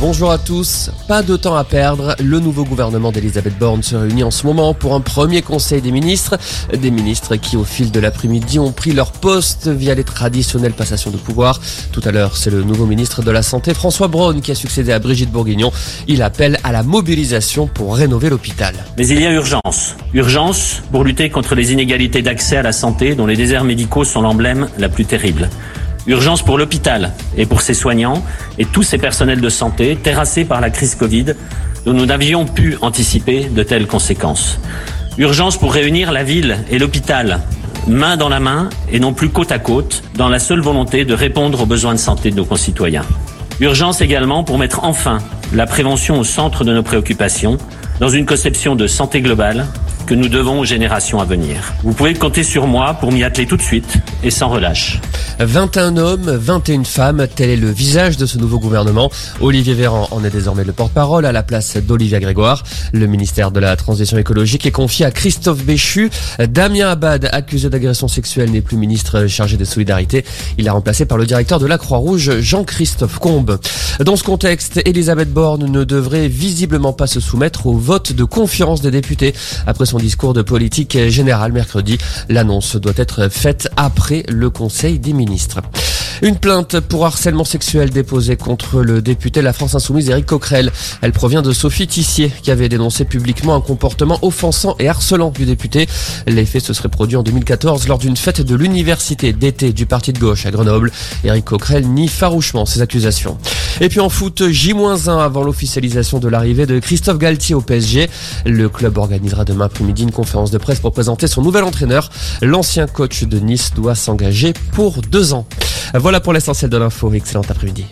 Bonjour à tous. Pas de temps à perdre. Le nouveau gouvernement d'Elisabeth Borne se réunit en ce moment pour un premier conseil des ministres. Des ministres qui, au fil de l'après-midi, ont pris leur poste via les traditionnelles passations de pouvoir. Tout à l'heure, c'est le nouveau ministre de la Santé, François Braun, qui a succédé à Brigitte Bourguignon. Il appelle à la mobilisation pour rénover l'hôpital. Mais il y a urgence. Urgence pour lutter contre les inégalités d'accès à la santé dont les déserts médicaux sont l'emblème la plus terrible. Urgence pour l'hôpital et pour ses soignants et tous ces personnels de santé terrassés par la crise Covid dont nous n'avions pu anticiper de telles conséquences. Urgence pour réunir la ville et l'hôpital main dans la main et non plus côte à côte dans la seule volonté de répondre aux besoins de santé de nos concitoyens. Urgence également pour mettre enfin la prévention au centre de nos préoccupations dans une conception de santé globale que nous devons aux générations à venir. Vous pouvez compter sur moi pour m'y atteler tout de suite et sans relâche. 21 hommes, 21 femmes, tel est le visage de ce nouveau gouvernement. Olivier Véran en est désormais le porte-parole à la place d'Olivia Grégoire. Le ministère de la Transition écologique est confié à Christophe Béchu. Damien Abad, accusé d'agression sexuelle, n'est plus ministre chargé des solidarités. Il est remplacé par le directeur de la Croix-Rouge, Jean-Christophe Combe. Dans ce contexte, Elisabeth Borne ne devrait visiblement pas se soumettre au vote de confiance des députés. Après son discours de politique générale mercredi, l'annonce doit être faite après le Conseil des ministres. Une plainte pour harcèlement sexuel déposée contre le député La France Insoumise Éric Coquerel. Elle provient de Sophie Tissier qui avait dénoncé publiquement un comportement offensant et harcelant du député. Les faits se seraient produits en 2014 lors d'une fête de l'université d'été du parti de gauche à Grenoble. Éric Coquerel nie farouchement ces accusations. Et puis en foot, J-1 avant l'officialisation de l'arrivée de Christophe Galtier au PSG. Le club organisera demain après-midi une conférence de presse pour présenter son nouvel entraîneur. L'ancien coach de Nice doit s'engager pour deux ans. Voilà pour l'essentiel de l'info. Excellent après-midi.